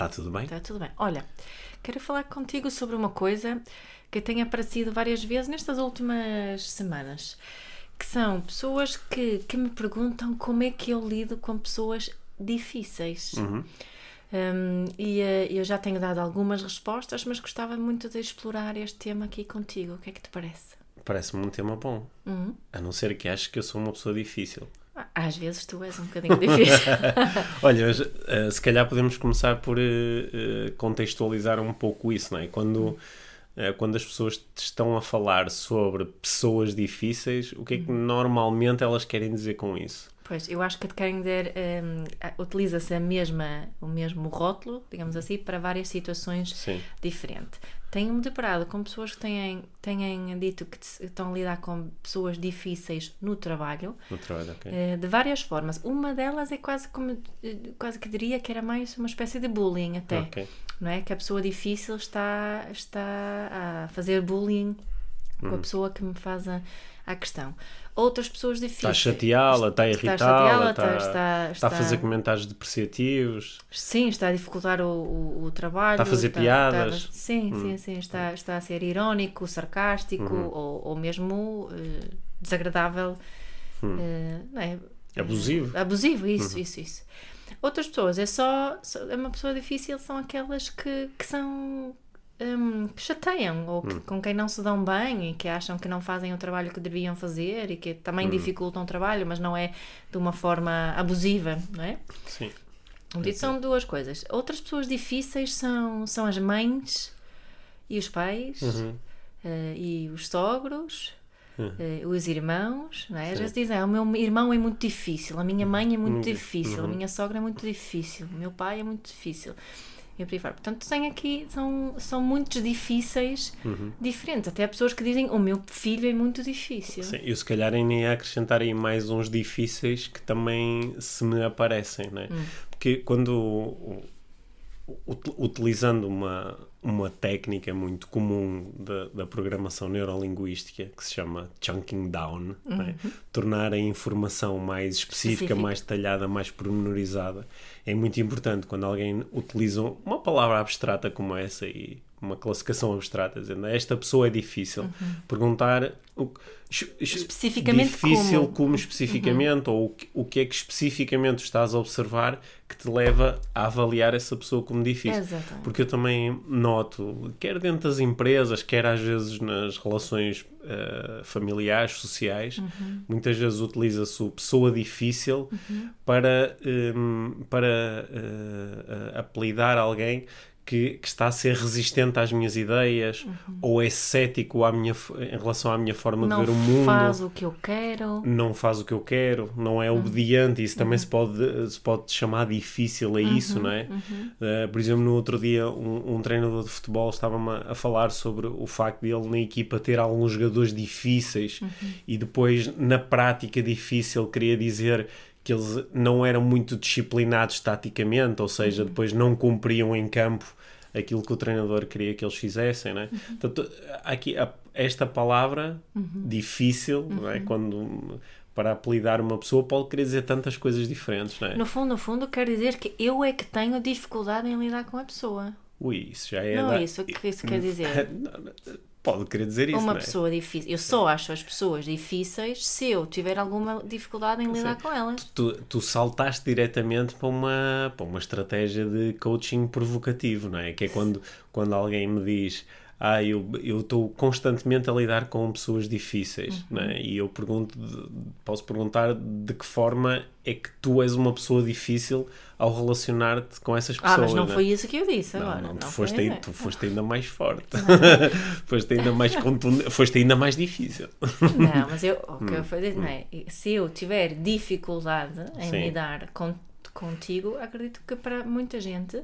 Está tudo bem? Está tudo bem. Olha, quero falar contigo sobre uma coisa que tem aparecido várias vezes nestas últimas semanas, que são pessoas que, que me perguntam como é que eu lido com pessoas difíceis. Uhum. Um, e uh, eu já tenho dado algumas respostas, mas gostava muito de explorar este tema aqui contigo. O que é que te parece? Parece-me um tema bom. Uhum. A não ser que aches que eu sou uma pessoa difícil. Às vezes tu és um bocadinho difícil. Olha, mas, eh, se calhar podemos começar por eh, contextualizar um pouco isso, não é? Quando, quando as pessoas te estão a falar sobre pessoas difíceis, o que é que normalmente elas querem dizer com isso? Pois, eu acho que te querem dizer, a- utiliza-se a mesma, o mesmo rótulo, digamos assim, para várias situações Sim. diferentes. Tenho-me deparado com pessoas que têm, têm dito que estão a lidar com pessoas difíceis no trabalho, No trabalho, ok. eh, de várias formas. Uma delas é quase como, eh, quase que diria que era mais uma espécie de bullying até, Ok. não é? Que a pessoa difícil está, está a fazer bullying com a Uhum. pessoa que me faz a, a questão. Outras pessoas difíceis... Está a chateá-la, está a Está irritá-la, está, está- está- está a fazer está- comentários depreciativos. Sim, está a dificultar o, o, o trabalho. Está a fazer piadas. Hum. sim, sim, sim. Está, está a ser irónico, sarcástico Uhum. ou, ou mesmo eh, desagradável. eh, não é? Hum. Abusivo. Uhum. Abusivo, isso, isso, isso. Outras pessoas, é só, só- É uma pessoa difícil, são aquelas que, que são. Hum, que chateiam ou Hum. que- com quem não se dão bem e que acham que não fazem o trabalho que deviam fazer e que também Hum. dificultam o trabalho, mas não é de uma forma abusiva, não é? Sim. Então, são duas coisas. Outras pessoas difíceis são, são as mães e os pais Uhum. eh, e os sogros, Uhum. eh, os irmãos. Não é? Às vezes dizem: ah, o meu irmão é muito difícil, a minha mãe é muito dif- difícil, a uhum. minha sogra é muito difícil, o meu pai é muito difícil. E por aí fora. Portanto, tem aqui, são, são muitos difíceis Uhum. diferentes. Até há pessoas que dizem: o meu filho é muito difícil. Sim, eu se calhar ainda ia acrescentar aí mais uns difíceis que também se me aparecem, não é? Hum. Porque quando utilizando uma, uma técnica muito comum da, da programação neurolinguística que se chama chunking down, é? tornar a informação mais específica, Específica. mais detalhada, mais pormenorizada, é muito importante quando alguém utiliza uma palavra abstrata como essa e uma classificação abstrata, dizendo esta pessoa é difícil. Perguntar o, Especificamente difícil como. como especificamente, ou o que, o que é que especificamente estás a observar que te leva a avaliar essa pessoa como difícil. Exatamente. Porque eu também noto, quer dentro das empresas, quer às vezes nas relações eh, familiares, sociais, Uhum. muitas vezes utiliza-se o pessoa difícil para, hum, para eh, eh, apelidar alguém que, que está a ser resistente às minhas ideias ou é cético à minha, em relação à minha forma Uhum. Não de ver o mundo faz o que eu quero. não faz o que eu quero, não Uhum. é obediente, isso também se pode, se pode chamar difícil a isso, Uhum, não é? Uh, por exemplo, no outro dia, um, um treinador de futebol estava-me a, a falar sobre o facto de ele na equipa ter alguns jogadores difíceis Uhum. e depois, na prática difícil, queria dizer que eles não eram muito disciplinados taticamente, ou seja, depois não cumpriam em campo aquilo que o treinador queria que eles fizessem, né? Portanto, aqui a- esta palavra difícil, não é? Quando para apelidar uma pessoa pode querer dizer tantas coisas diferentes, não é? No fundo, no fundo, quer dizer que eu é que tenho dificuldade em lidar com a pessoa. Ui, isso já é não da- é isso que isso quer dizer. Pode querer dizer isso, Uma é? pessoa difícil. Eu só acho as pessoas difíceis se eu tiver alguma dificuldade em lidar com elas. Tu, tu saltaste diretamente para uma, para uma estratégia de coaching provocativo, não é? Que é quando, quando alguém me diz ah, eu estou constantemente a lidar com pessoas difíceis, Uhum. não é? E eu pergunto, posso perguntar de que forma é que tu és uma pessoa difícil ao relacionar-te com essas pessoas, Ah, mas não é? foi isso que eu disse Não, agora. não, tu, Não foste né? tu foste ainda mais forte. foste ainda mais contundente, foste ainda mais difícil. Não, mas eu, o que eu falei, não é? Se eu tiver dificuldade em Hum. Sim. lidar com, contigo, acredito que para muita gente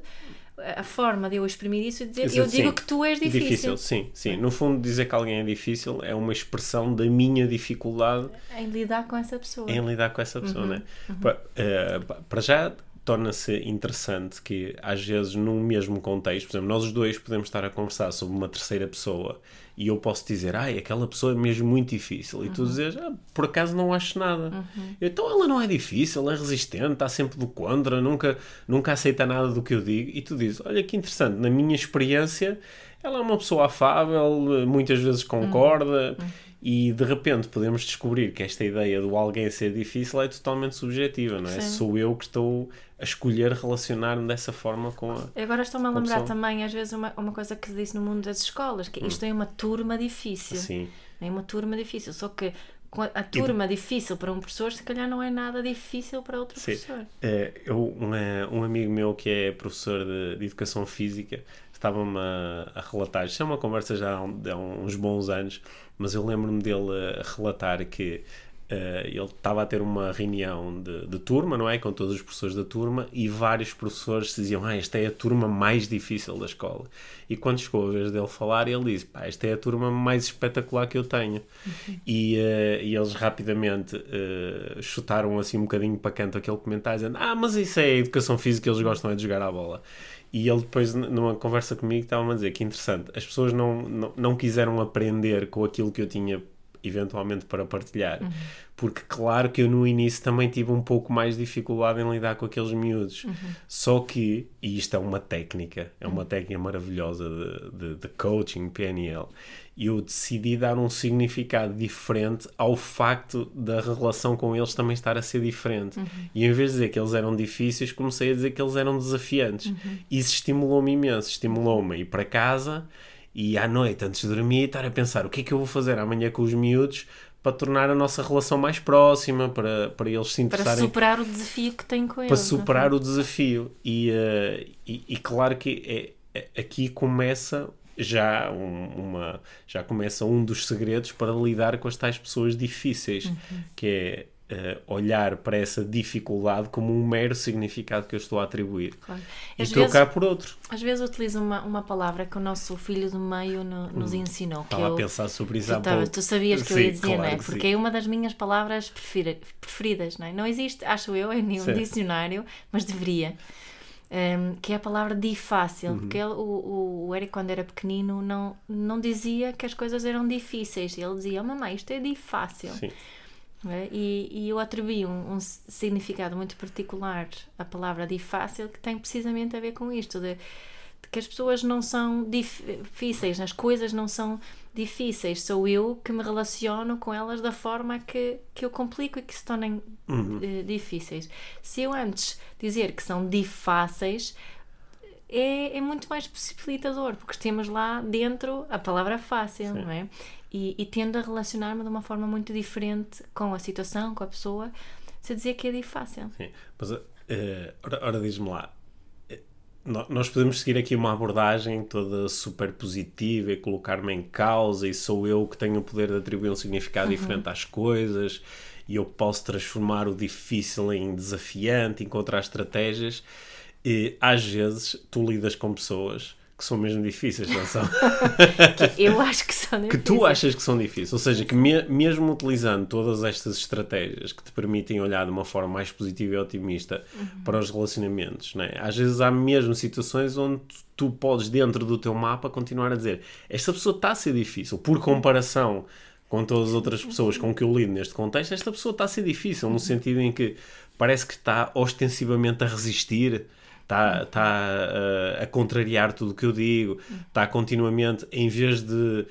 a forma de eu exprimir isso é dizer Sim, eu digo sim. que tu és difícil, sim, sim. No fundo, dizer que alguém é difícil é uma expressão da minha dificuldade em lidar com essa pessoa. em lidar com essa Uhum, pessoa, né? Pa- eh, pa- Para já torna-se interessante que às vezes num mesmo contexto, por exemplo, nós os dois podemos estar a conversar sobre uma terceira pessoa e eu posso dizer, ai, aquela pessoa é mesmo muito difícil. E tu Uhum. dizes, ah, por acaso não acho nada. Então ela não é difícil, é resistente, está sempre do contra, nunca, nunca aceita nada do que eu digo. E tu dizes, olha que interessante, na minha experiência ela é uma pessoa afável, muitas vezes concorda e de repente podemos descobrir que esta ideia do alguém ser difícil é totalmente subjetiva, não é? Sim. Sou eu que estou a escolher relacionar-me dessa forma com a. Agora estou-me a lembrar pessoa. também, às vezes, uma, uma coisa que se diz no mundo das escolas, que isto é uma turma difícil. Sim. É uma turma difícil. Só que a a turma difícil para um professor, se calhar não é nada difícil para outro Sim. professor. É, eu, uma- um amigo meu que é professor de, de Educação Física estava-me a, a relatar, isto é uma conversa já há, há uns bons anos, mas eu lembro-me dele a relatar que eh, ele estava a ter uma reunião de, de turma, não é? Com todos os professores da turma e vários professores diziam: Ah, esta é a turma mais difícil da escola. E quando chegou a vez dele falar, ele disse: Pá, esta é a turma mais espetacular que eu tenho. E, eh, e eles rapidamente eh, chutaram assim um bocadinho para canto aquele comentário, dizendo: Ah, mas isso é a educação física, eles gostam é de jogar à bola. E ele depois, numa conversa comigo, estava-me a dizer que interessante, as pessoas não, não, não quiseram aprender com aquilo que eu tinha eventualmente para partilhar, porque claro que eu no início também tive um pouco mais de dificuldade em lidar com aqueles miúdos. Só que, e isto é uma técnica, é uma técnica maravilhosa de, de, de coaching, PNL, eu decidi dar um significado diferente ao facto da relação com eles também estar a ser diferente. E em vez de dizer que eles eram difíceis, comecei a dizer que eles eram desafiantes. E isso estimulou-me imenso, estimulou-me a ir para casa e à noite, antes de dormir, estar a pensar o que é que eu vou fazer amanhã com os miúdos para tornar a nossa relação mais próxima, para, para eles se Para interessarem superar o desafio que tem com eles. para é? superar o desafio. E, eh, e, e claro que é, é- aqui começa já um- uma já começa um dos segredos para lidar com as tais pessoas difíceis, Uhum. que é eh, olhar para essa dificuldade como um mero significado que eu estou a atribuir Claro. e Às trocar vezes, por outro. às vezes utilizo uma, uma palavra que o nosso filho do meio no- nos ensinou. Que Hum. Estava eu, a pensar sobre isso tu, há pouco. tu sabias que eu Sim, ia dizer, claro não é? que Porque sim. é uma das minhas palavras prefira- preferidas, não é? Não existe, acho eu, em nenhum Sim. dicionário, mas deveria. Um, que é a palavra difícil, Uhum. porque ele, o, o, o Eric, quando era pequenino, não, não dizia que as coisas eram difíceis. Ele dizia, oh, mamãe, isto é difícil. Sim. É? E, e eu atribuí um, um significado muito particular à palavra difícil que tem precisamente a ver com isto, de, de que as pessoas não são difíceis, as coisas não são difíceis, sou eu que me relaciono com elas da forma que, que eu complico e que se tornem eh, difíceis. Se eu antes dizer que são difíceis, é, é muito mais possibilitador, porque temos lá dentro a palavra fácil, não é? E, e tendo a relacionar-me de uma forma muito diferente com a situação, com a pessoa, se dizer que é difícil. Sim. Mas, eh, ora, ora diz-me lá, eh, nó- nós podemos seguir aqui uma abordagem toda super positiva e colocar-me em causa e sou eu que tenho o poder de atribuir um significado diferente às coisas e eu posso transformar o difícil em desafiante, encontrar estratégias. E às vezes tu lidas com pessoas que são mesmo difíceis, não são? Que eu acho que são que difíceis. tu achas que são difíceis. Ou seja, que me- mesmo utilizando todas estas estratégias que te permitem olhar de uma forma mais positiva e otimista para os relacionamentos, né? às vezes há mesmo situações onde tu, tu podes, dentro do teu mapa, continuar a dizer esta pessoa está a ser difícil, por comparação com todas as outras pessoas com que eu lido neste contexto, esta pessoa está a ser difícil, no sentido em que parece que está ostensivamente a resistir, está, está uh, a contrariar tudo o que eu digo, está continuamente, em vez de uh,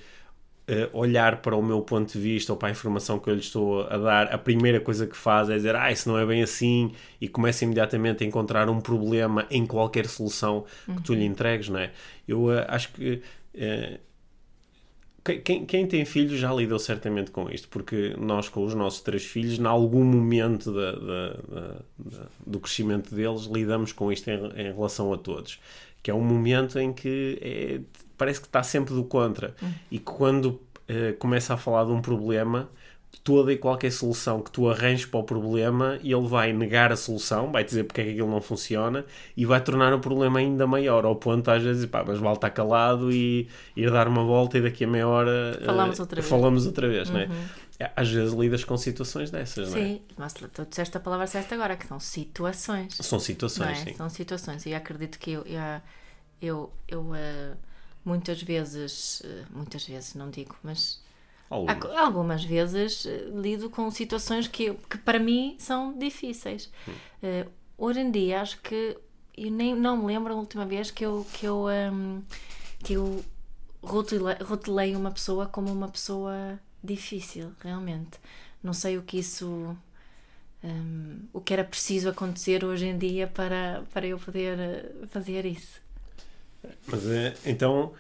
olhar para o meu ponto de vista ou para a informação que eu lhe estou a dar, a primeira coisa que faz é dizer, ah, isso não é bem assim, e começa imediatamente a encontrar um problema em qualquer solução que tu lhe entregues, não é? Eu uh, acho que. Uh, quem- quem, tem filhos já lidou certamente com isto, porque nós, com os nossos três filhos, em algum momento da- da- da- do crescimento deles, lidamos com isto em, em relação a todos. Que é um momento em que é- parece que está sempre do contra. E que quando eh, começa a falar de um problema, toda e qualquer solução que tu arranjes para o problema e ele vai negar a solução, vai dizer porque é que aquilo não funciona e vai tornar o problema ainda maior, ao ponto às vezes, pá, mas vale estar calado e ir dar uma volta e daqui a meia hora Falamos uh, outra vez. falamos outra vez, Uhum. não é? Às vezes lidas com situações dessas, não é? Sim, mas tu disseste a palavra certa agora, que são situações. São situações, é? sim. São situações. E acredito que eu, eu, eu, eu, eh, muitas vezes, eh, muitas vezes, não digo, mas Algum. há co- algumas vezes eh, lido com situações que, que para mim são difíceis. Hum. Eh, hoje em dia acho que eu nem não me lembro a última vez que eu que eu ehm, que eu rotulei, rotulei uma pessoa como uma pessoa difícil realmente não sei o que isso ehm, o que era preciso acontecer hoje em dia para para eu poder eh, fazer isso Mas então,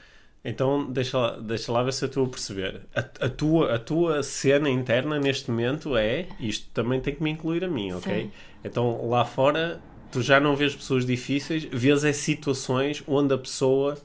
então deixa, lá, deixa lá ver se eu estou a perceber. A, a, tua, a tua cena interna neste momento é isto também tem que me incluir a mim, ok? Sim. Então lá fora tu já não vês pessoas difíceis, vês é situações onde a pessoa,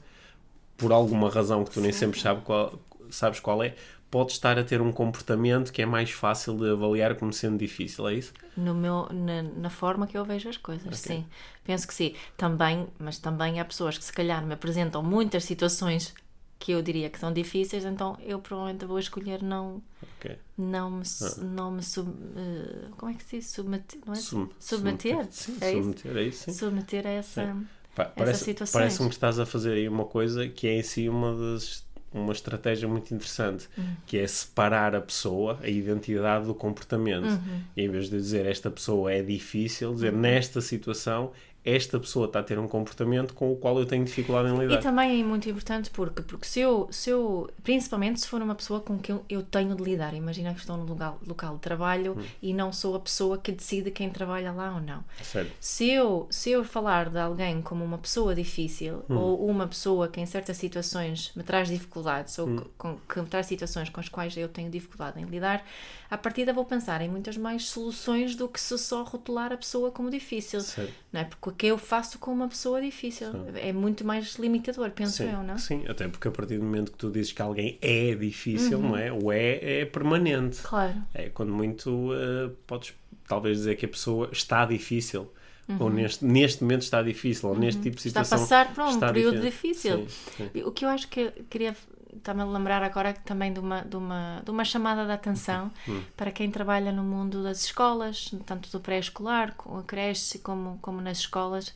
por alguma razão que tu nem sempre sabe qual, sabes qual é, pode estar a ter um comportamento que é mais fácil de avaliar como sendo difícil, é isso? no meu na, na forma que eu vejo as coisas sim penso que sim também mas também há pessoas que se calhar me apresentam muitas situações que eu diria que são difíceis então eu provavelmente vou escolher não Ok. não me su- não me sub, eh, como é que se diz submeter não é Sum- submeter Sim, é isso submeter, é isso, sim. submeter a essa Pá, parece, situações. parece-me que estás a fazer aí uma coisa que é em si uma das uma estratégia muito interessante, Uhum. que é separar a pessoa, a identidade do comportamento. Uhum. E em vez de dizer esta pessoa é difícil, dizer nesta situação esta pessoa está a ter um comportamento com o qual eu tenho dificuldade em E lidar. também é muito importante porque, porque se, eu, se eu, principalmente se for uma pessoa com quem eu, eu tenho de lidar, imagina que estou no local, local de trabalho Hum. e não sou a pessoa que decide quem trabalha lá ou não. Sério. Se eu, se eu falar de alguém como uma pessoa difícil Hum. ou uma pessoa que em certas situações me traz dificuldades Hum. ou que, com- que me traz situações com as quais eu tenho dificuldade em lidar, à partida vou pensar em muitas mais soluções do que se só rotular a pessoa como difícil. Sério. Não é? Porque o que eu faço com uma pessoa difícil é muito mais limitador, penso Sim, eu, não? sim, até porque a partir do momento que tu dizes que alguém é difícil, não é? O é é permanente. Claro. É quando muito eh, podes talvez dizer que a pessoa está difícil. Ou neste, neste momento está difícil, ou neste tipo de Uhum. Está a situação. passar por um período difícil. Sim, sim. O que eu acho que eu queria está-me a lembrar agora também de uma, de uma, de uma chamada de atenção Hum. para quem trabalha no mundo das escolas, tanto do pré-escolar, com a creche, como, como nas escolas,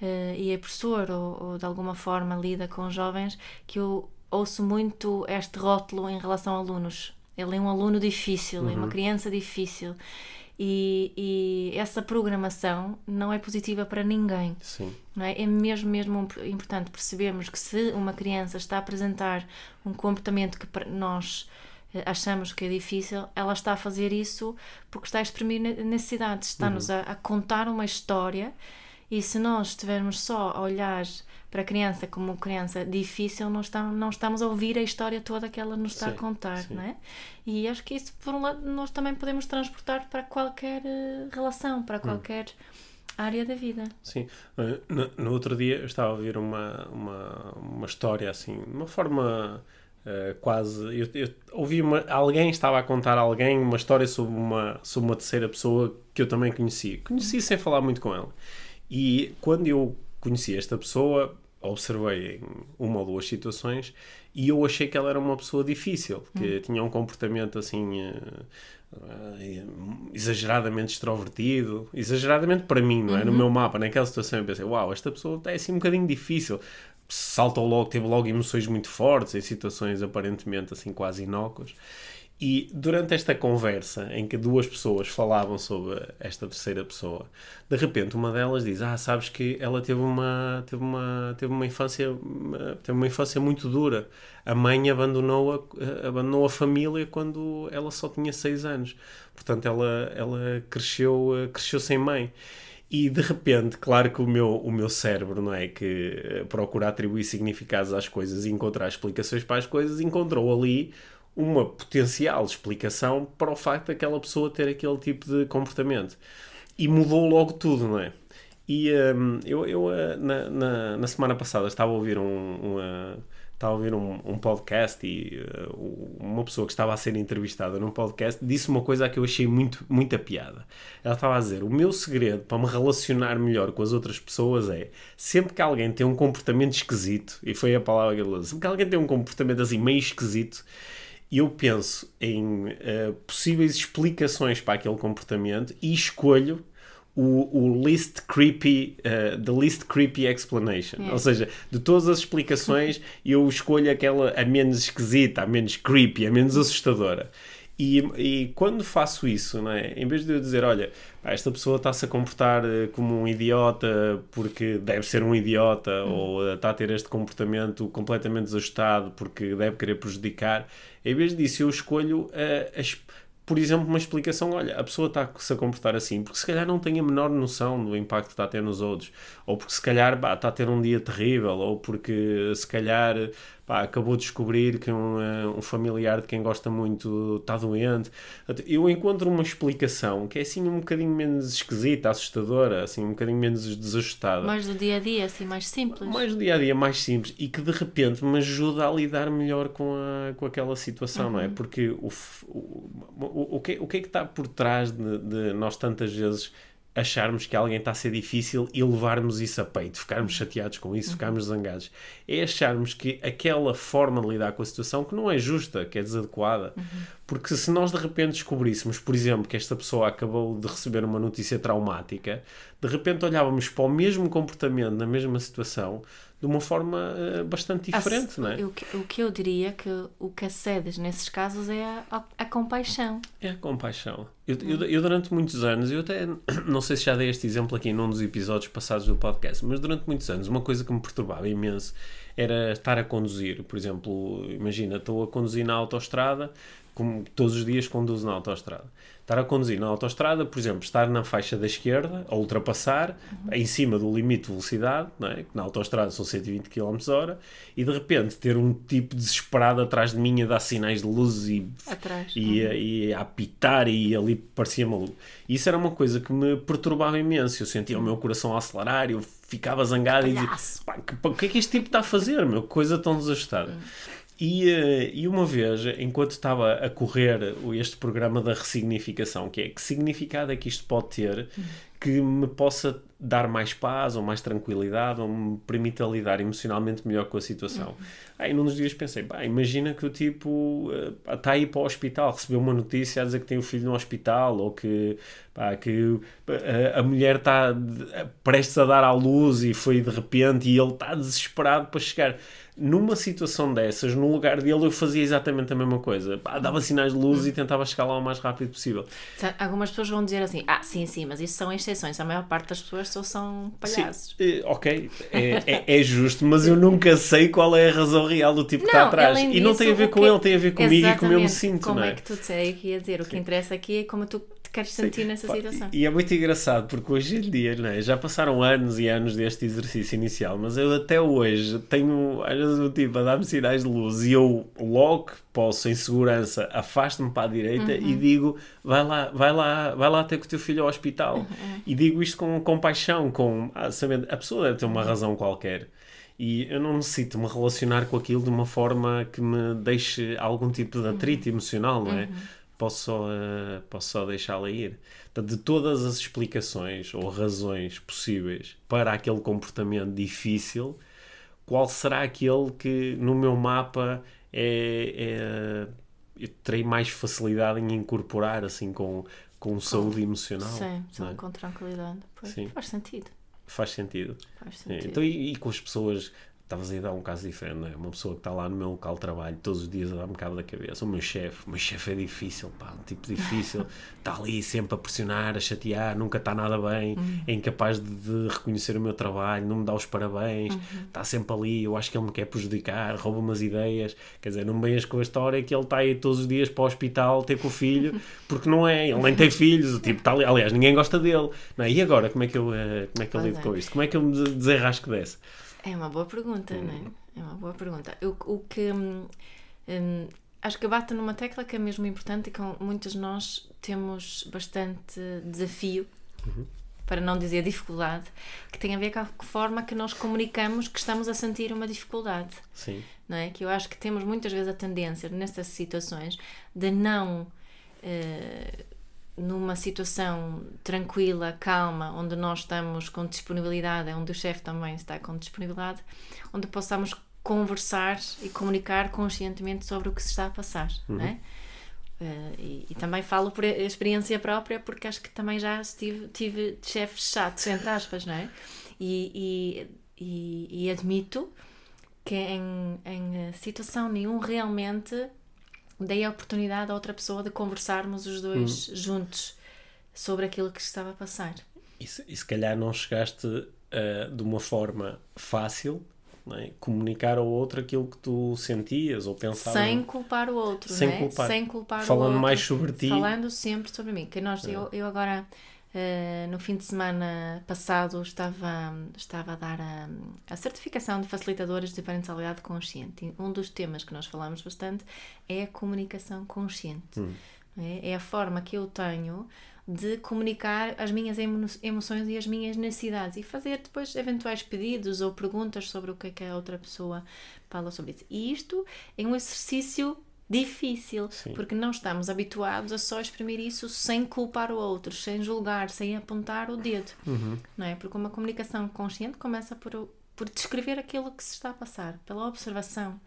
eh, e é professor ou, ou de alguma forma lida com jovens, que eu ouço muito este rótulo em relação a alunos. Ele é um aluno difícil, é Uhum. uma criança difícil. E, e essa programação não é positiva para ninguém. Sim. Não é? é mesmo, mesmo importante percebermos que se uma criança está a apresentar um comportamento que para nós eh, achamos que é difícil, ela está a fazer isso porque está a exprimir ne- necessidades, está-nos a, a contar uma história e se nós estivermos só a olhar para a criança como criança difícil, não estamos, não estamos a ouvir a história toda que ela nos está a Sim, contar, sim. não é? E acho que isso, por um lado, nós também podemos transportar para qualquer eh, relação, para qualquer área da vida. Sim. Eh, No, no outro dia eu estava a ouvir uma, uma, uma história assim, de uma forma eh, quase. Eu, eu ouvi uma, alguém estava a contar a alguém uma história sobre uma, sobre uma terceira pessoa que eu também conheci. Conheci sem falar muito com ela. E quando eu conheci esta pessoa, observei em uma ou duas situações e eu achei que ela era uma pessoa difícil, que tinha um comportamento assim. eh, eh, exageradamente extrovertido, exageradamente para mim, não é? No meu mapa, naquela situação, eu pensei, uau, esta pessoa é assim um bocadinho difícil. Saltou logo, teve logo emoções muito fortes em situações aparentemente assim quase inócuas. E durante esta conversa em que duas pessoas falavam sobre esta terceira pessoa, de repente uma delas diz: Ah, sabes que ela teve uma, teve uma, teve uma infância uma- teve uma infância muito dura. A mãe abandonou a, abandonou a família quando ela só tinha seis anos. Portanto, ela, ela cresceu, cresceu sem mãe. E de repente, claro que o meu, o meu cérebro, não é? Que eh, procura atribuir significados às coisas e encontrar explicações para as coisas, encontrou ali uma potencial explicação para o facto daquela pessoa ter aquele tipo de comportamento. E mudou logo tudo, não é? E hum, eu, eu uh, na, na, na semana passada estava a ouvir um, uma. estava a ouvir um, um podcast e uh, uma pessoa que estava a ser entrevistada num podcast disse uma coisa que eu achei muito, muita piada. Ela estava a dizer: O meu segredo para me relacionar melhor com as outras pessoas é sempre que alguém tem um comportamento esquisito, e foi a palavra que ele usou, sempre que alguém tem um comportamento assim meio esquisito, eu penso em uh, possíveis explicações para aquele comportamento e escolho o, o least creepy, uh, the least creepy explanation. É. Ou seja, de todas as explicações, eu escolho aquela a menos esquisita, a menos creepy, a menos assustadora. E, e quando faço isso, não é? em vez de eu dizer, olha, esta pessoa está-se a comportar eh, como um idiota porque deve ser um idiota, hum. ou está a ter este comportamento completamente desajustado porque deve querer prejudicar, em vez disso eu escolho uh, as por exemplo, uma explicação, olha, a pessoa está-se a comportar assim porque se calhar não tem a menor noção do impacto que está a ter nos outros, ou porque se calhar bah, está a ter um dia terrível, ou porque se calhar pá, acabou de descobrir que um, eh, um, familiar de quem gosta muito está doente. Eu encontro uma explicação que é assim um bocadinho menos esquisita, assustadora, assim um bocadinho menos desajustada. Mais do dia a dia, assim, mais simples. Mais do dia a dia, mais simples e que de repente me ajuda a lidar melhor com, a, com aquela situação, uhum. não é? Uhum. Porque o, o, o, o, que, o que é que está por trás de, de nós tantas vezes acharmos que alguém está a ser difícil e levarmos isso a peito, ficarmos chateados com isso, ficarmos zangados. É acharmos que aquela forma de lidar com a situação que não é justa, que é desadequada. Uhum. Porque se nós de repente descobríssemos, por exemplo, que esta pessoa acabou de receber uma notícia traumática, de repente olhávamos para o mesmo comportamento na mesma situação de uma forma uh, bastante diferente, não é? O que, o que eu diria que o que acedes nesses casos é a, a, a compaixão. É a compaixão. Eu, eu, eu, durante muitos anos, eu até não sei se já dei este exemplo aqui num dos episódios passados do podcast, mas durante muitos anos, uma coisa que me perturbava imenso era estar a conduzir. Por exemplo, imagina, estou a conduzir na autoestrada, como todos os dias conduzo na autoestrada estar a conduzir na autostrada, por exemplo, estar na faixa da esquerda, a ultrapassar, uhum. em cima do limite de velocidade, não é? que na autostrada são 120 km h e de repente ter um tipo desesperado atrás de mim a dar sinais de luz e, atrás. e, uhum. e, e a apitar e ali parecia maluco. Isso era uma coisa que me perturbava imenso. Eu sentia o meu coração a acelerar, eu ficava zangado Palhaço. e dizia: o que é que este tipo está a fazer, meu? Coisa tão desajustada. Uhum. E, eh, e uma vez, enquanto estava a correr este programa da ressignificação, que é que significado é que isto pode ter que me possa dar mais paz ou mais tranquilidade ou me permita lidar emocionalmente melhor com a situação. Uhum. Aí num dos dias pensei, pá, imagina que o tipo está uh, aí para o hospital, recebeu uma notícia a dizer que tem o filho no hospital ou que, pá, que uh, a mulher está prestes a dar à luz e foi de repente e ele está desesperado para chegar numa situação dessas, no lugar dele, eu fazia exatamente a mesma coisa. Pá, dava sinais de luz e tentava chegar lá o mais rápido possível. Algumas pessoas vão dizer assim: ah, sim, sim, mas isso são exceções. A maior parte das pessoas só são palhaços. Sim, eh, ok, é, é, é, justo, mas eu nunca sei qual é a razão real do tipo que está atrás. E não tem a ver com que... ele, tem a ver comigo e como eu me sinto. Como não é? é que tu sei que ia dizer? O que interessa aqui é como tu queres sentir nessa situação. E, é muito engraçado porque hoje em dia é? já passaram anos e anos deste exercício inicial, mas eu até hoje tenho às vezes o tipo a dar-me sinais de luz e eu logo posso, em segurança, afasto-me para a direita uhum. e digo vai lá, vai lá, vai lá ter com o teu filho ao hospital. Uhum. E digo isto com compaixão, com ah, sabendo, a pessoa deve ter uma uhum. razão qualquer. E eu não necessito me relacionar com aquilo de uma forma que me deixe algum tipo de atrito uhum. emocional, não é? Uhum posso só, uh, posso só deixá-la ir. Portanto, de todas as explicações ou razões possíveis para aquele comportamento difícil, qual será aquele que no meu mapa é, é eu terei mais facilidade em incorporar assim com, com saúde emocional? Sim, é? com tranquilidade. Pois, Sim. Faz sentido. Faz sentido. Faz sentido. Então, e, e, com as pessoas estavas a dar um caso diferente, não é? Uma pessoa que está lá no meu local de trabalho todos os dias a dar-me cabo da cabeça. O meu chefe, o meu chefe é difícil, pá, um tipo difícil, está ali sempre a pressionar, a chatear, nunca está nada bem, uhum. é incapaz de, de, reconhecer o meu trabalho, não me dá os parabéns, uhum. está sempre ali, eu acho que ele me quer prejudicar, rouba umas ideias. Quer dizer, não me venhas com a história que ele está aí todos os dias para o hospital ter com o filho, porque não é, ele nem tem filhos, o tipo está ali, aliás, ninguém gosta dele. Não é? E agora, como é que eu, eh, como é que eu lido com isto? Como é que eu me desenrasco dessa? É uma boa pergunta, não é? Hum. É uma boa pergunta. O, o que. Hum, hum, acho que bate numa tecla que é mesmo importante e com muitas nós temos bastante desafio uhum. para não dizer dificuldade, que tem a ver com a forma que nós comunicamos que estamos a sentir uma dificuldade. Sim. Não é? Que eu acho que temos muitas vezes a tendência, nestas situações, de não. eh, numa situação tranquila, calma, onde nós estamos com disponibilidade, onde o chefe também está com disponibilidade, onde possamos conversar e comunicar conscientemente sobre o que se está a passar, não é? Eh, e, e também falo por experiência própria porque acho que também já estive, tive chefes chatos, entre aspas, não é? E, e, e, e admito que em, em situação nenhuma realmente dei a oportunidade a outra pessoa de conversarmos os dois juntos sobre aquilo que estava a passar. E se, e se calhar não chegaste uh, de uma forma fácil é? comunicar ao outro aquilo que tu sentias ou pensavas. Sem culpar o outro, Sem não é? culpar. Sem culpar o Falando outro. mais sobre ti. Falando sempre sobre mim. Que nós, eu, eu agora, eh, no fim de semana passado, estava, estava a dar a, a certificação de facilitadores de parentalidade consciente. E um dos temas que nós falamos bastante é a comunicação consciente. Hum. É? é a forma que eu tenho de comunicar as minhas emo- emoções e as minhas necessidades e fazer depois eventuais pedidos ou perguntas sobre o que é que a outra pessoa fala sobre isso. E isto é um exercício difícil, Sim. porque não estamos habituados a só exprimir isso sem culpar o outro, sem julgar, sem apontar o dedo, não é? Porque uma comunicação consciente começa por, por descrever aquilo que se está a passar, pela observação.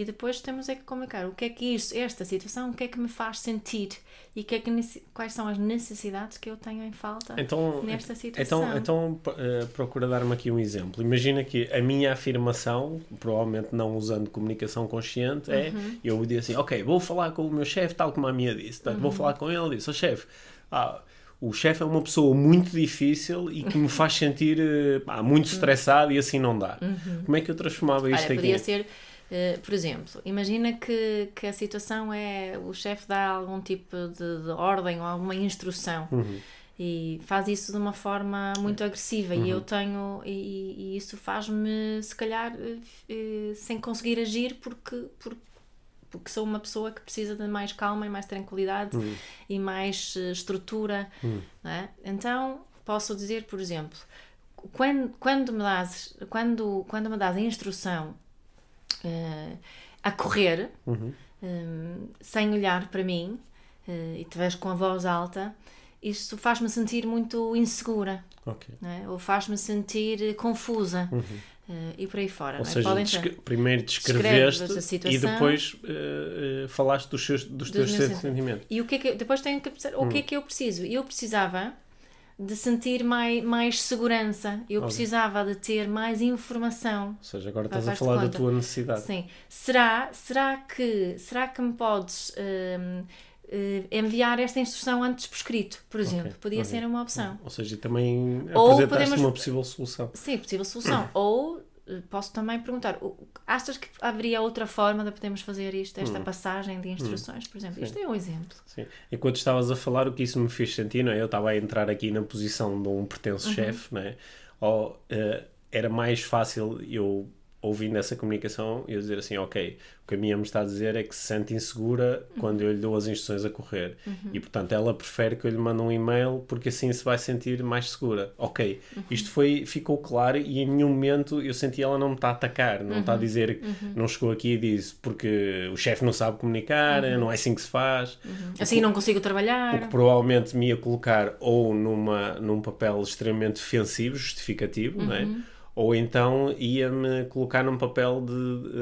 E depois temos é que comunicar o que é que isso, esta situação, o que é que me faz sentir e que é que, quais são as necessidades que eu tenho em falta Então, nesta situação. então, então uh, procura dar-me aqui um exemplo. Imagina que a minha afirmação, provavelmente não usando comunicação consciente, é Uhum. eu dizer assim, ok, vou falar com o meu chefe, tal como a minha disse. Portanto, Uhum. Vou falar com ele e disse, ó chefe, ah, o chefe é uma pessoa muito difícil e que me faz sentir eh, muito estressado e assim não dá. Como é que eu transformava isto Uhum. Olha, aqui? podia ser, eh, por exemplo, imagina que, que a situação é o chefe dá algum tipo de, de ordem ou alguma instrução e faz isso de uma forma muito agressiva e eu tenho e, e isso faz-me se calhar eh, eh, sem conseguir agir porque, porque porque sou uma pessoa que precisa de mais calma e mais tranquilidade e mais estrutura não é? então posso dizer por exemplo quando, quando me dás quando, quando me dás a instrução eh, a correr eh, sem olhar para mim eh, e te com a voz alta isso faz-me sentir muito insegura Ok. não é? ou faz-me sentir confusa eh, e por aí fora Ou é? seja, descre- primeiro Descreves descreveste e depois eh, eh, falaste dos, seus, dos teus meus sentimentos. E o que é que eu- depois tenho que pensar, o que é que eu preciso? Eu precisava de sentir mais, mais segurança, eu precisava de ter mais informação. Ou seja, agora estás a falar da tua necessidade. Sim. Será, será, que, será que me podes eh, enviar esta instrução antes por escrito, por exemplo? Podia ok. ser uma opção. Ou seja, também apresentaste podemos- uma possível solução. Sim, possível solução. Ou posso também perguntar, achas que haveria outra forma de podermos fazer isto, esta passagem de instruções, por exemplo? Isto é um exemplo. Sim. Enquanto estavas a falar, o que isso me fez sentir, não é? Eu estava a entrar aqui na posição de um pertence-chefe, Uhum. não é? Ou eh, era mais fácil eu, ouvindo essa comunicação, eu dizer assim, ok, o que a minha me está a dizer é que se sente insegura Uhum. quando eu lhe dou as instruções a correr. E, portanto, ela prefere que eu lhe mande um e-mail porque assim se vai sentir mais segura. Ok, Uhum. isto foi, ficou claro e em nenhum momento eu senti ela não me está a atacar, não Uhum. está a dizer, não chegou aqui e disse porque o chefe não sabe comunicar, Uhum. não é assim que se faz. Assim não consigo O trabalhar. que provavelmente me ia colocar ou numa, num papel extremamente defensivo, justificativo, não é? Uhum. ou então ia-me colocar num papel de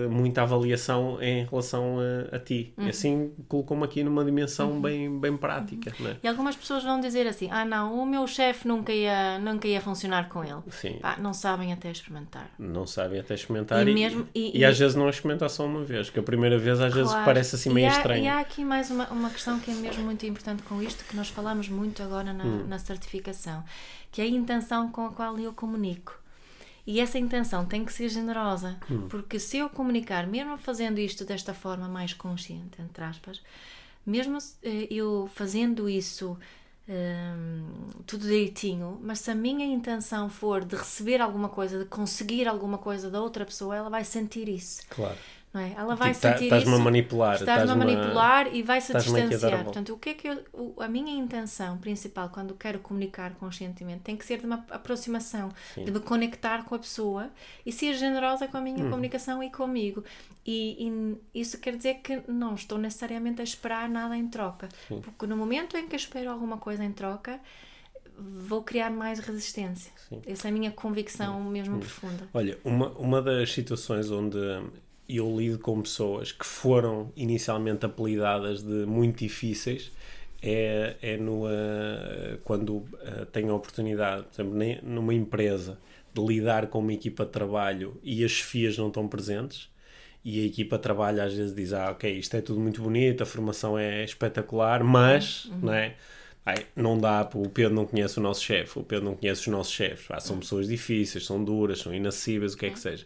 eh, muita avaliação em relação a, a ti. Uhum. E assim colocou-me aqui numa dimensão bem, bem prática. Não é? E algumas pessoas vão dizer assim: ah, não, o meu chefe nunca ia, nunca ia funcionar com ele. Sim. Pá, não sabem até experimentar. Não sabem até experimentar E e, mesmo- e, e- às e- vezes não experimentar só uma vez, que a primeira vez às vezes Claro. parece assim E meio há- estranho. E há aqui mais uma, uma questão que é mesmo muito importante com isto, que nós falamos muito agora na, Hum. na certificação, que é a intenção com a qual eu comunico. E essa intenção tem que ser generosa, Hum. porque se eu comunicar, mesmo fazendo isto desta forma mais consciente, entre aspas, mesmo eh, eu fazendo isso hum, tudo direitinho, mas se a minha intenção for de receber alguma coisa, de conseguir alguma coisa da outra pessoa, ela vai sentir isso. Claro. Não é? Ela vai Tipo, sentir estás-me isso. a manipular, Estás-me a estás-me manipular e vai-se estás-me distanciar. Portanto, o que é que eu, o- a minha intenção principal quando quero comunicar conscientemente tem que ser de uma aproximação, de me conectar com a pessoa e ser generosa com a minha Hum. comunicação e comigo. E, e isso quer dizer que não estou necessariamente a esperar nada em troca. Porque no momento em que eu espero alguma coisa em troca, vou criar mais resistência. Essa é a minha convicção mesmo profunda. Olha, uma, uma das situações onde eu lido com pessoas que foram inicialmente apelidadas de muito difíceis é, é no, eh, quando eh, tenho a oportunidade, por exemplo, numa empresa, de lidar com uma equipa de trabalho e as chefias não estão presentes. E a equipa de trabalho às vezes diz: Ah, ok, isto é tudo muito bonito, a formação é espetacular, mas não é? Ai, não dá, o Pedro não conhece o nosso chefe, o Pedro não conhece os nossos chefes. Ah, são pessoas difíceis, são duras, são inacessíveis, o que é que seja.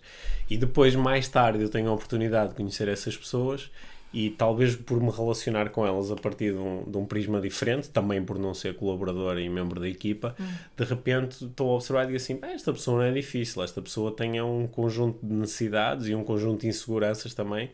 E depois, mais tarde, eu tenho a oportunidade de conhecer essas pessoas e talvez por me relacionar com elas a partir de um, de um prisma diferente, também por não ser colaborador e membro da equipa, de repente estou a observar e digo assim: "Pá, esta pessoa não é difícil, esta pessoa tem um conjunto de necessidades e um conjunto de inseguranças também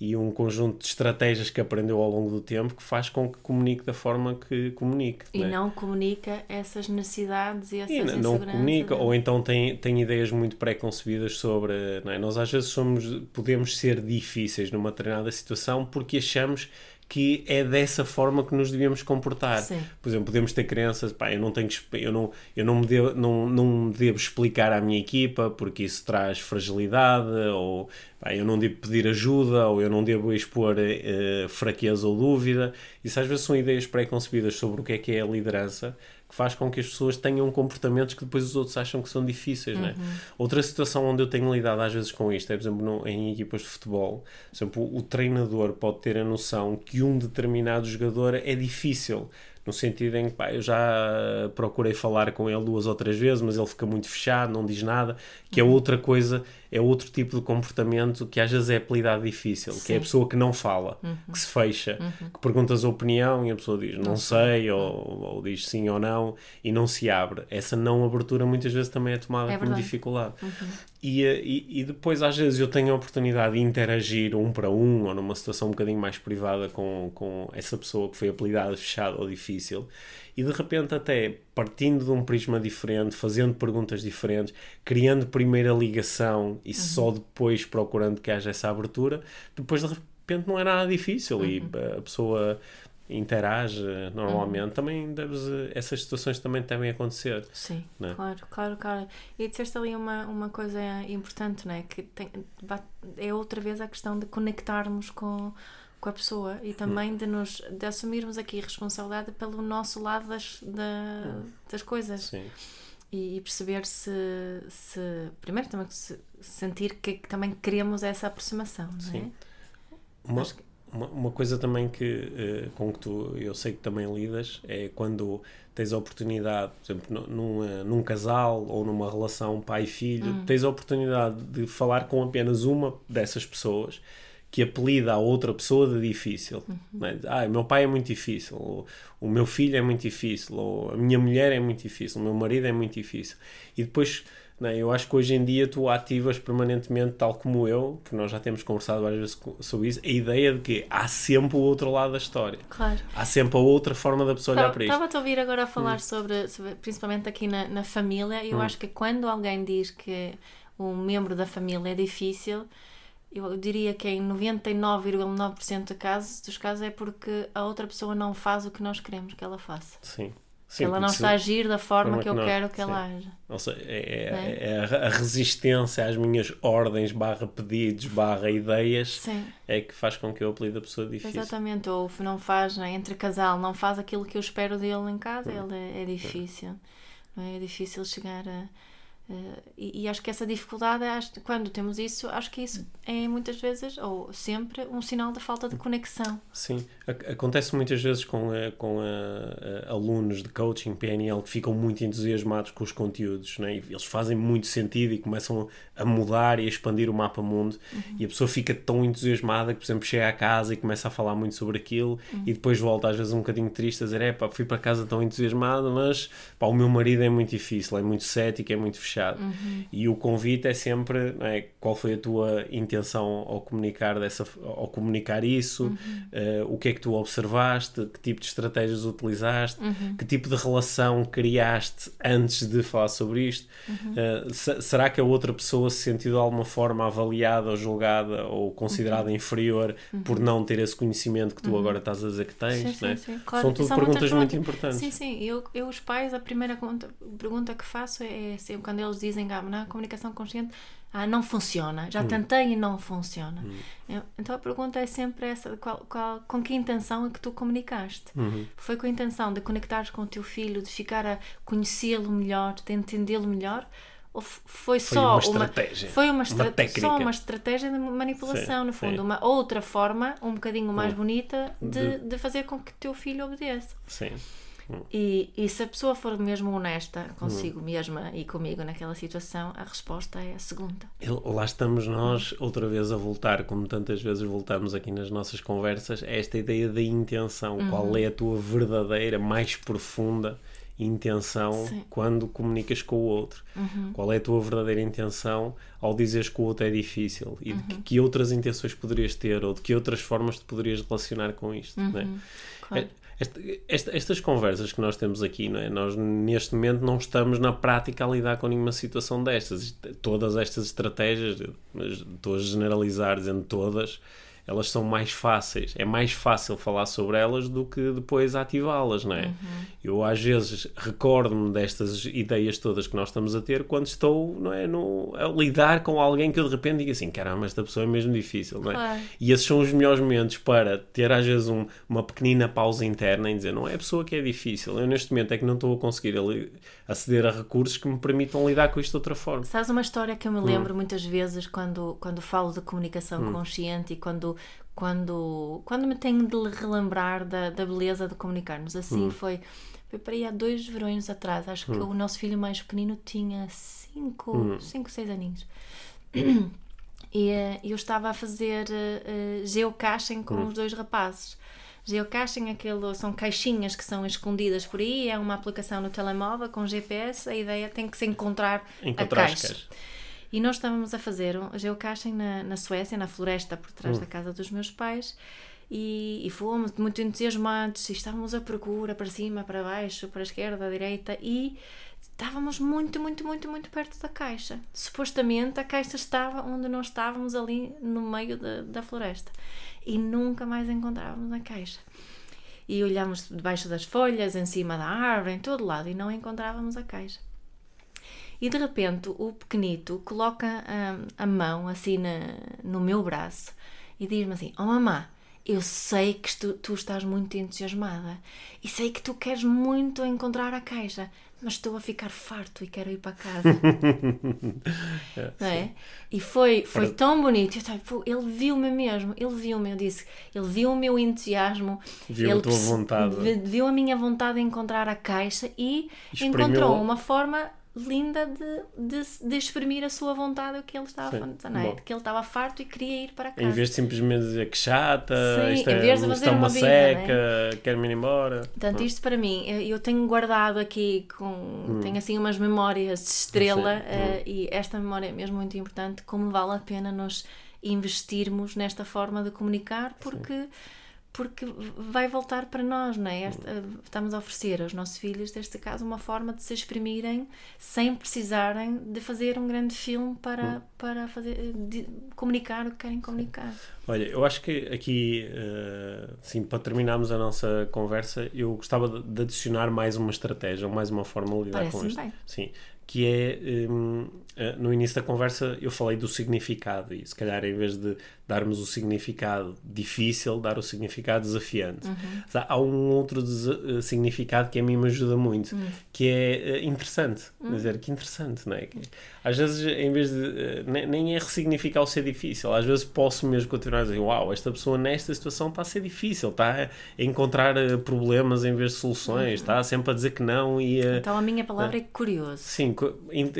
e um conjunto de estratégias que aprendeu ao longo do tempo que faz com que comunique da forma que comunique. E não é? não comunica essas necessidades e essas E n- não comunica, ou então tem, tem ideias muito pré-concebidas sobre. É? Nós às vezes somos, podemos ser difíceis numa determinada situação porque achamos que é dessa forma que nos devemos comportar. Sim. Por exemplo, podemos ter crianças, pá, eu não tenho que, eu não, eu não me devo, não, não me devo explicar à minha equipa porque isso traz fragilidade, ou pá, eu não devo pedir ajuda, ou eu não devo expor eh, fraqueza ou dúvida. Isso às vezes são ideias pré-concebidas sobre o que é que é a liderança que faz com que as pessoas tenham comportamentos que depois os outros acham que são difíceis, é? Outra situação onde eu tenho lidado às vezes com isto é, por exemplo, no- em equipas de futebol, por exemplo, o, o treinador pode ter a noção que um determinado jogador é difícil, no sentido em que pá, eu já procurei falar com ele duas ou três vezes, mas ele fica muito fechado, não diz nada, que é outra coisa, é outro tipo de comportamento que às vezes é apelidado difícil, que é a Sim. pessoa que não fala, que se fecha, que perguntas a opinião e a pessoa diz não, sei, ou, ou diz sim ou não, e não se abre. Essa não abertura muitas vezes também é tomada É como dificuldade. E, eh, e, e depois, às vezes, eu tenho a oportunidade de interagir um para um ou numa situação um bocadinho mais privada com, com essa pessoa que foi apelidada fechada ou difícil, e de repente, até partindo de um prisma diferente, fazendo perguntas diferentes, criando primeiro a ligação e só depois procurando que haja essa abertura, depois de repente não é nada difícil e eh, a pessoa interage normalmente. Também deves, essas situações também devem acontecer. Sim, Né? claro, claro, claro. E disseste ali uma, uma coisa importante, não é? Que tem, é outra vez a questão de conectarmos com, com a pessoa e também de, nos, de assumirmos aqui responsabilidade pelo nosso lado das, da- das coisas Sim. e, e perceber se, se primeiro também se, sentir que, que também queremos essa aproximação, não é? Sim. Uma, Acho que- uma, uma coisa também que, eh, com que tu, eu sei que também lidas, é quando tens a oportunidade, por exemplo, nu- num, eh, num casal ou numa relação pai-filho, tens a oportunidade de falar com apenas uma dessas pessoas que apelida a outra pessoa de difícil. é? Ah, meu pai é muito difícil, ou o meu filho é muito difícil, ou a minha mulher é muito difícil, o meu marido é muito difícil. E depois não é? Eu acho que hoje em dia tu ativas permanentemente, tal como eu, que nós já temos conversado várias vezes sobre isso, a ideia de que há sempre o outro lado da história. Claro. Há sempre a outra forma da pessoa olhar para isto. Estava-te a ouvir agora a falar sobre, sobre- principalmente aqui na, na família, eu acho que quando alguém diz que um membro da família é difícil, eu diria que em 99,9% de casos, dos casos é porque a outra pessoa não faz o que nós queremos que ela faça. Sim. Sim, ela não está a agir da forma forma que eu que nós- quero que sim. ela haja. Ou seja, é, Não é? é a, resistência às minhas ordens, barra pedidos, barra ideias, Sim, é que faz com que eu apelide a pessoa difícil. exatamente. Ou não faz, né, entre casal, não faz aquilo que eu espero dele em casa, ele é, é difícil. Não é? é difícil chegar a. a- e, e acho que essa dificuldade, quando temos isso, acho que isso é muitas vezes, ou sempre, um sinal de falta de conexão. Sim, Ac- acontece muitas vezes com, eh, com eh, eh, alunos de coaching PNL que ficam muito entusiasmados com os conteúdos, né? e eles fazem muito sentido e começam a mudar e a expandir o mapa mundo, e a pessoa fica tão entusiasmada que, por exemplo, chega a casa e começa a falar muito sobre aquilo, e depois volta às vezes um bocadinho triste a dizer: é pá, fui para casa tão entusiasmada, mas pá, o meu marido é muito difícil, é muito cético, é muito fechado. Fechado. E o convite é sempre é, qual foi a tua intenção ao comunicar, dessa, ao comunicar isso, eh, o que é que tu observaste, que tipo de estratégias utilizaste, que tipo de relação criaste antes de falar sobre isto. Se- será que a outra pessoa se sentiu de alguma forma avaliada ou julgada ou considerada inferior por não ter esse conhecimento que tu agora estás a dizer que tens? Sim, não é? sim, sim. Claro, São tudo são perguntas muito importantes. Sim, sim. Eu, eu os pais, a primeira pergunta, pergunta que faço é, é sempre quando eles dizem ah, na comunicação consciente, ah, não funciona, Hum. já tentei e não funciona. Eu- Então a pergunta é sempre essa, qual, qual- com que intenção é que tu comunicaste? Uhum. Foi com a intenção de conectares com o teu filho, de ficar a conhecê-lo melhor, de entendê-lo melhor? Ou foi só uma estratégia, foi uma, uma estra- técnica. só uma estratégia de manipulação, Sim, no fundo, sim. uma outra forma, um bocadinho mais Hum. bonita, de, De- de fazer com que o teu filho obedeça. Sim. E, e se a pessoa for mesmo honesta Hum. consigo mesma e comigo naquela situação, a resposta é a segunda. Lá estamos nós outra vez a voltar, como tantas vezes voltamos aqui nas nossas conversas, a esta ideia da intenção. Uhum. Qual é a tua verdadeira, mais profunda intenção Sim. Uhum. quando comunicas com o outro? Qual é a tua verdadeira intenção ao dizeres que o outro é difícil? E de que, Uhum. que outras intenções poderias ter ou de que outras formas te poderias relacionar com isto? não é? Uhum. Claro. Esta- esta- estas conversas que nós temos aqui, não é? nós neste momento não estamos na prática a lidar com nenhuma situação destas. Todas estas estratégias, estou a generalizar dizendo todas, elas são mais fáceis. É mais fácil falar sobre elas do que depois ativá-las, não é? Eu às vezes recordo-me destas ideias todas que nós estamos a ter quando estou não é, no, a lidar com alguém que eu de repente digo assim, caramba, esta pessoa é mesmo difícil, não é? Claro. E esses são os melhores momentos para ter às vezes um- uma pequenina pausa interna em dizer não é a pessoa que é difícil, eu neste momento é que não estou a conseguir aceder a recursos que me permitam lidar com isto de outra forma. Sabes uma história que eu me Hum. lembro muitas vezes quando, quando falo de comunicação consciente e quando, quando, quando me tenho de relembrar da, da beleza de comunicarmos. Assim Hum. foi, foi para aí há dois verões atrás. Acho que o nosso filho mais pequenino tinha cinco, Hum. cinco seis aninhos. E eh, eu estava a fazer eh, geocaching com os dois rapazes. Geocaching aquilo, são caixinhas que são escondidas por aí, é uma aplicação no telemóvel com GPS, a ideia tem que se encontrar, Encontrar a as caixa. caixas. E nós estávamos a fazer um geocaching na, na Suécia, na floresta por trás Hum. da casa dos meus pais, e, e fomos muito entusiasmados, e estávamos à procura, para cima, para baixo, para a esquerda, à direita, e estávamos muito, muito, muito, muito perto da caixa. Supostamente a caixa estava onde nós estávamos ali no meio da, da floresta. E nunca mais encontrávamos a caixa. E olhámos debaixo das folhas, em cima da árvore, em todo lado, e não encontrávamos a caixa. E de repente o pequenito coloca hum, a mão assim na- no meu braço e diz-me assim: Oh mamã, eu sei que tu, tu estás muito entusiasmada e sei que tu queres muito encontrar a caixa, mas estou a ficar farto e quero ir para casa. não é? E foi, foi tão bonito. Eu estava, "Pô, ele viu-me mesmo, ele viu-me. Eu disse, ele viu o meu entusiasmo, Viu a ele tua perce- vontade. vi- viu a minha vontade de encontrar a caixa e encontrou uma forma linda de, de, de exprimir a sua vontade o que ele estava Sim, não é? que ele estava farto e queria ir para casa Em vez de simplesmente dizer que chata, Sim, isto é, vez de isto fazer é uma, uma vida, seca, quero-me ir embora. Portanto, isto para mim, eu eu tenho guardado aqui com. Tenho assim umas memórias de estrela Sim. eh, e esta memória é mesmo muito importante. Como vale a pena nós investirmos nesta forma de comunicar, porque. Porque vai voltar para nós, não é? Esta- estamos a oferecer aos nossos filhos, neste caso, uma forma de se exprimirem sem precisarem de fazer um grande filme para, para fazer, comunicar o que querem comunicar. Olha, eu acho que aqui, eh, sim, para terminarmos a nossa conversa, eu gostava de, adicionar mais uma estratégia, mais uma forma de lidar com isto. bem. Sim, que é, hum, eh, no início da conversa eu falei do significado e se calhar em vez de darmos o significado difícil, dar o significado desafiante. Uhum. Há- um outro eh, significado que a mim me ajuda muito, Hum. que é eh, interessante. Quer dizer, que interessante, não é? Que- às vezes, em vez de. eh, ne- Nem é ressignificar o ser difícil. Às vezes posso mesmo continuar a dizer: Uau, esta pessoa nesta situação está a ser difícil, está a encontrar problemas em vez de soluções, está sempre a dizer que não e a. Então a minha palavra é curioso. Sim,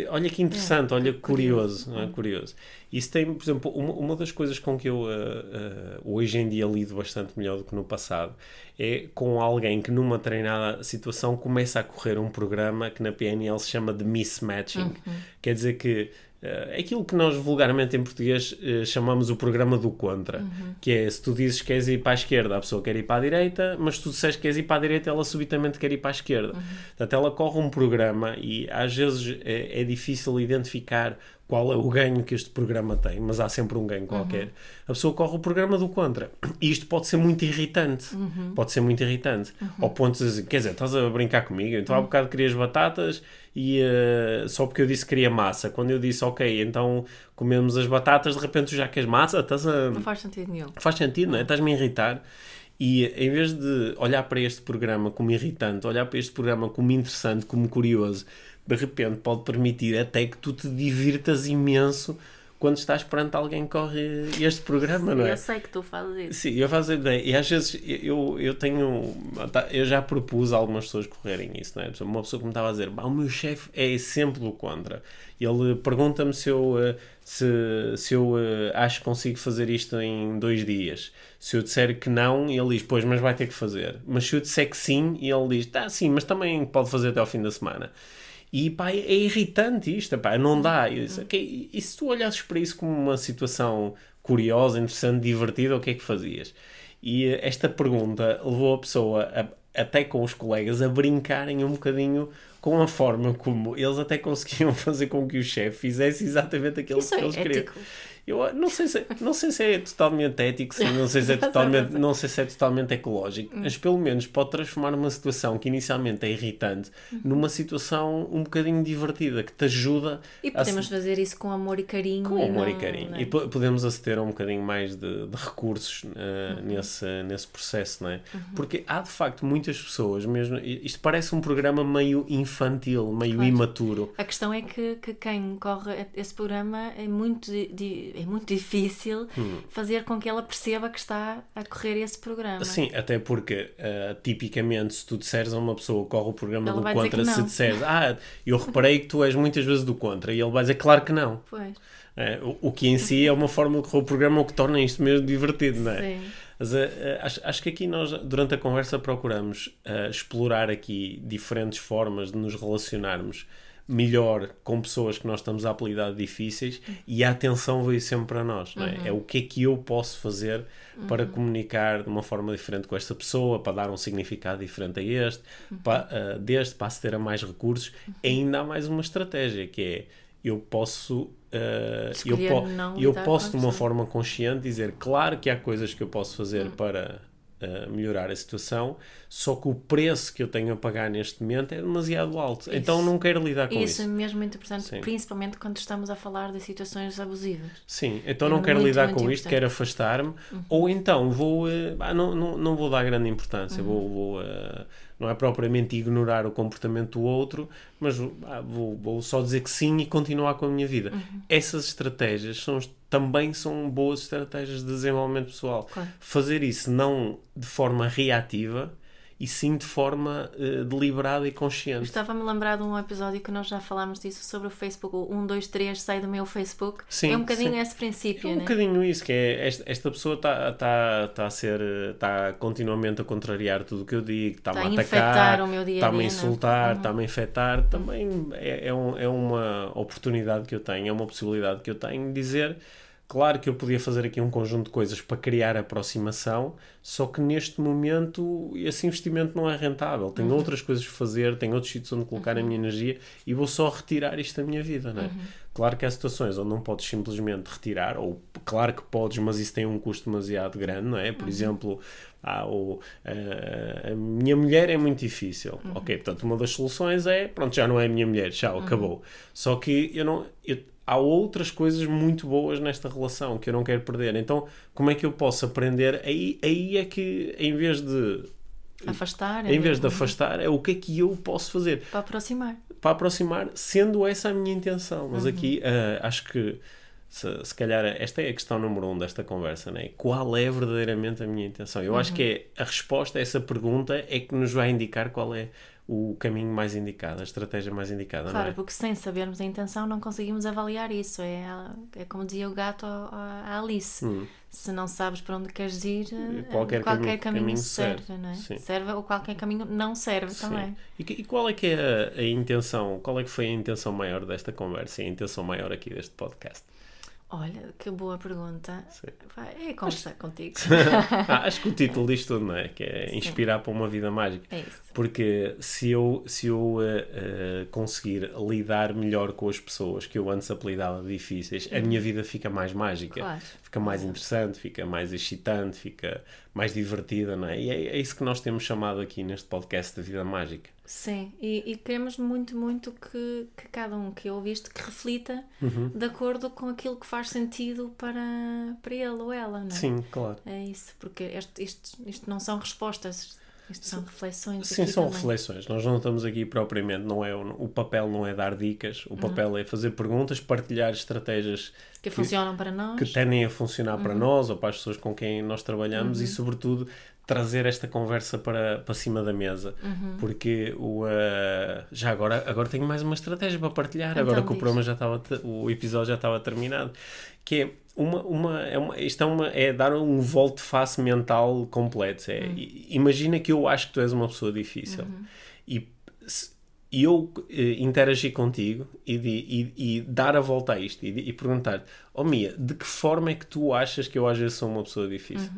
olha que interessante, É, olha é que curioso, curioso. não é? curioso. Isso tem, por exemplo, uma, uma das coisas com que eu eh, eh, hoje em dia lido bastante melhor do que no passado é com alguém que numa treinada situação começa a correr um programa que na PNL se chama de mismatching. Quer dizer que é aquilo que nós vulgarmente em português eh, chamamos o programa do contra, que é se tu dizes que queres ir para a esquerda, a pessoa quer ir para a direita, mas se tu disseres que queres ir para a direita, ela subitamente quer ir para a esquerda. Portanto, ela corre um programa e às vezes é, é difícil identificar qual é o ganho que este programa tem, mas há sempre um ganho qualquer. A pessoa corre o programa do contra. E isto pode ser muito irritante. Pode ser muito irritante. Ao ponto de dizer, quer dizer, estás a brincar comigo? Então há bocado querias batatas e eh, só porque eu disse que queria massa. Quando eu disse, ok, então comemos as batatas, de repente tu já queres massa? Estás a... Não faz sentido nenhum. Faz sentido, não é? Estás-me a irritar. E em vez de olhar para este programa como irritante, olhar para este programa como interessante, como curioso, de repente pode permitir até que tu te divirtas imenso quando estás perante alguém que corre este programa, não é? Eu sei que tu fazes isso. Sim, eu faço ideia. E às vezes eu, eu tenho. tá, Eu já propus a algumas pessoas correrem isso, não é? Uma pessoa que me estava a dizer: "Bah, o meu chefe é sempre do contra. Ele pergunta-me se eu, eh, se, se eu eh, acho que consigo fazer isto em dois dias. Se eu disser que não, ele diz: Pois, mas vai ter que fazer. Mas se eu disser que sim, ele diz: Tá, sim, mas também pode fazer até ao fim da semana. E pá, é irritante isto, pá, não dá. Eu disse, "Ok, e se tu olhasses para isso como uma situação curiosa, interessante, divertida, o que é que fazias? E eh, esta pergunta levou a pessoa, a- até com os colegas, a brincarem um bocadinho com a forma como eles até conseguiam fazer com que o chefe fizesse exatamente aquilo Isso que é eles queriam. ético. Eu não sei se, não sei se é totalmente ético, sim, não sei se é totalmente, não sei se é totalmente ecológico, mas pelo menos pode transformar uma situação que inicialmente é irritante numa situação um bocadinho divertida, que te ajuda E podemos se- fazer isso com amor e carinho. com e amor e não- carinho. não é? E po- podemos aceder a um bocadinho mais de, de recursos uh, nesse, nesse processo, não é? Porque há de facto muitas pessoas, mesmo. Isto parece um programa meio infantil, meio Claro. imaturo. A questão é que, que quem corre esse programa é muito, di- di- é muito difícil Hum. fazer com que ela perceba que está a correr esse programa. Sim, até porque uh, tipicamente se tu disseres a uma pessoa que corre o programa Ela do contra, se disseres, ah, eu reparei que tu és muitas vezes do contra, e ele vai dizer, claro que não. Pois, É, o, o que em si é uma forma de correr o programa o que torna isto mesmo divertido, não é? sim. Mas eh, acho, acho que aqui nós, durante a conversa, procuramos explorar aqui diferentes formas de nos relacionarmos melhor com pessoas que nós estamos a apelidar difíceis e a atenção veio sempre para nós, não é? É o que é que eu posso fazer para comunicar de uma forma diferente com esta pessoa, para dar um significado diferente a este, para, eh, deste, para aceder a mais recursos. Ainda há mais uma estratégia que é eu posso eh, eu, po- eu posso de uma forma consciente dizer claro que há coisas que eu posso fazer Hum. para melhorar a situação, só que o preço que eu tenho a pagar neste momento é demasiado alto. Então não quero lidar com isso. isso é mesmo muito importante, Sim. principalmente quando estamos a falar de situações abusivas. Sim, então É não quero muito, lidar muito com isto, quero afastar-me, ou então vou, ah, não, não, não vou dar grande importância, vou, vou, eh, não é propriamente ignorar o comportamento do outro, mas ah, vou, vou só dizer que sim e continuar com a minha vida. Essas estratégias são, também são boas estratégias de desenvolvimento pessoal. Claro. Fazer isso não de forma reativa, e sim de forma eh, deliberada e consciente. Estava-me a lembrar de um episódio que nós já falámos disso sobre o Facebook, o 1, 2, 3, sai do meu Facebook. Sim, é um bocadinho sim. esse princípio, É um né? bocadinho isso, que é esta, esta pessoa está tá, tá a ser, está continuamente a contrariar tudo o que eu digo, está-me Está a atacar, infectar o meu dia a está-me a dia, não é? insultar, está-me a infectar, também é, é, um- é uma oportunidade que eu tenho, é uma possibilidade que eu tenho de dizer, claro que eu podia fazer aqui um conjunto de coisas para criar aproximação, só que neste momento esse investimento não é rentável, tenho outras coisas a fazer, tenho outros sítios onde colocar a minha energia e vou só retirar isto da minha vida, não é? Claro que há situações onde não podes simplesmente retirar, ou claro que podes, mas isso tem um custo demasiado grande, não é? Por exemplo, ah, ou, ah, a minha mulher é muito difícil. Ok, portanto, uma das soluções é, pronto, já não é a minha mulher, já acabou. Só que eu não. eu- há outras coisas muito boas nesta relação que eu não quero perder. Então, como é que eu posso aprender? Aí, aí é que, em vez de. Afastar. Em vez de é- afastar, é o que é que eu posso fazer? Para aproximar. para aproximar, sendo essa a minha intenção. Mas aqui uh, acho que se, se calhar esta é a questão número um desta conversa, né? Qual é verdadeiramente a minha intenção? Eu acho que é, a resposta a essa pergunta é que nos vai indicar qual é o caminho mais indicado, a estratégia mais indicada, Claro, é? porque sem sabermos a intenção não conseguimos avaliar isso. É, é como dizia o gato à Alice. Se não sabes para onde queres ir, eh, Hum. Qualquer caminho- caminho serve, serve, não é? sim. Serve ou qualquer caminho não serve também. Sim. E, que- e qual é que é a, a intenção, qual é que foi a intenção maior desta conversa e a intenção maior aqui deste podcast? Olha, que boa pergunta. Sim. Vai, é conversar contigo. Ah, acho que o título diz tudo, não é? Que é inspirar para uma vida mágica. É isso. Porque se eu, se eu eh, eh, conseguir lidar melhor com as pessoas que eu antes apelidava difíceis, a minha vida fica mais mágica. Claro. Fica mais interessante, fica mais excitante, fica mais divertida, não é? E é, é isso que nós temos chamado aqui neste podcast de vida mágica. Sim, e, e queremos muito, muito que, que cada um que ouviste que reflita Uhum. de acordo com aquilo que faz sentido para, para ele ou ela, não é? Sim, claro. É isso, porque este, isto, isto não são respostas, isto são reflexões. Sim, são também. reflexões. Nós não estamos aqui propriamente, não é o, o papel não é dar dicas, o papel é fazer perguntas, partilhar estratégias Que funcionam para nós. que tendem a funcionar Uhum. para nós ou para as pessoas com quem nós trabalhamos e, sobretudo, trazer esta conversa para, para cima da mesa. Uhum. Porque o, uh, já agora, agora tenho mais uma estratégia para partilhar, Então agora que o diz. programa já estava, o episódio já estava terminado. Que é uma, uma, é uma, isto é, uma, é dar um volte-face mental completo. É, Uhum. Imagina que eu acho que tu és uma pessoa difícil. E se- e eu eh, interagir contigo e, de- e- e dar a volta a isto e, e perguntar oh Mia, de que forma é que tu achas que eu às vezes sou uma pessoa difícil?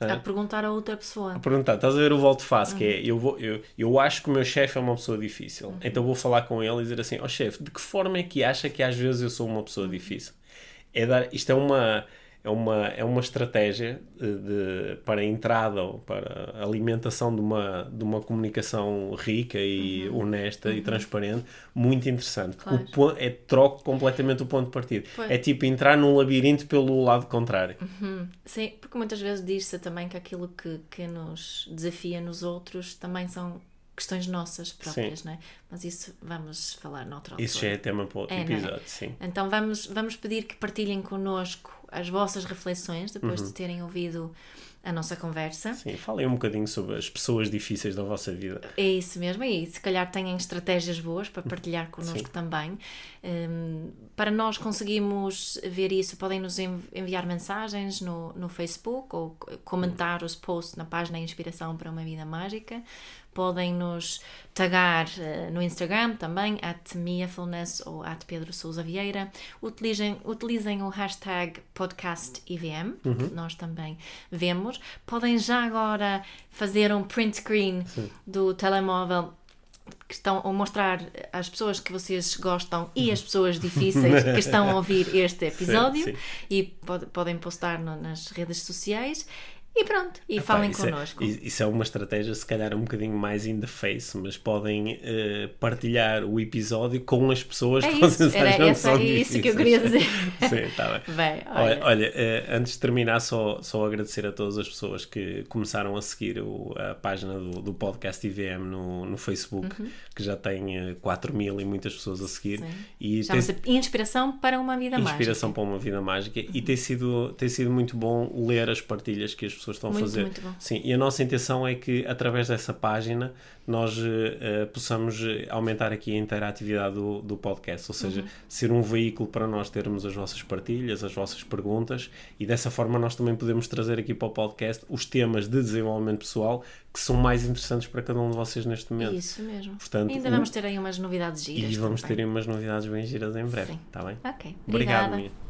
A perguntar a outra pessoa. Perguntar, estás a ver o volte face, que é eu, vou, eu, eu acho que o meu chefe é uma pessoa difícil, então vou falar com ele e dizer assim: ó chefe, de que forma é que acha que às vezes eu sou uma pessoa difícil? É dar, isto é uma, é uma, é uma estratégia de, de- para a entrada ou para a alimentação de uma, de uma comunicação rica e honesta e transparente, muito interessante. Claro. O é troco completamente o ponto de partida. Pois. É tipo entrar num labirinto pelo lado contrário. Sim, porque muitas vezes diz-se também que aquilo que, que nos desafia nos outros também são questões nossas próprias, não é? Mas isso vamos falar noutra altura. Isso já é tema para outro É, é? episódio, sim. Então vamos, vamos pedir que partilhem connosco as vossas reflexões depois Uhum. de terem ouvido a nossa conversa. Sim, falem um bocadinho sobre as pessoas difíceis da vossa vida. É isso mesmo, e se calhar têm estratégias boas para partilhar connosco Sim. também. Hum, para nós conseguirmos ver isso, podem nos env- enviar mensagens no, no Facebook ou comentar os posts na página Inspiração para uma Vida Mágica. Podem nos tagar eh, no Instagram também, at miafulness ou at Pedro Sousa Vieira. Utilizem, utilizem o hashtag podcastivm, que nós também vemos. Podem já agora fazer um print screen do telemóvel que estão a mostrar às pessoas que vocês gostam e as pessoas difíceis que estão a ouvir este episódio sim. e pod- podem postar no- nas redes sociais e pronto, e falem isso connosco. É, isso é uma estratégia, se calhar, um bocadinho mais in the face, mas podem eh, partilhar o episódio com as pessoas É que isso, vocês era acham que essa- é isso que eu queria dizer. Sim, está bem. Bem, Olha, olha, olha, eh, antes de terminar, só, só agradecer a todas as pessoas que começaram a seguir o- a página do, do podcast IVM no, no Facebook, que já tem eh, 4 mil e muitas pessoas a seguir. Sim. E tem- Inspiração para uma Vida inspiração Mágica. para uma vida mágica e tem sido, tem sido muito bom ler as partilhas que as pessoas estão Muito, a fazer. muito bom. Sim, e a nossa intenção é que através dessa página nós eh, possamos eh, aumentar aqui a interatividade do, do podcast, ou Uhum. seja, ser um veículo para nós termos as vossas partilhas, as vossas perguntas e dessa forma nós também podemos trazer aqui para o podcast os temas de desenvolvimento pessoal que são mais interessantes para cada um de vocês neste momento. Isso mesmo. Portanto, Ainda o- vamos ter aí umas novidades giras. E vamos também. ter umas novidades bem giras em breve, Sim. está bem? Ok, Obrigado, obrigada. Mia.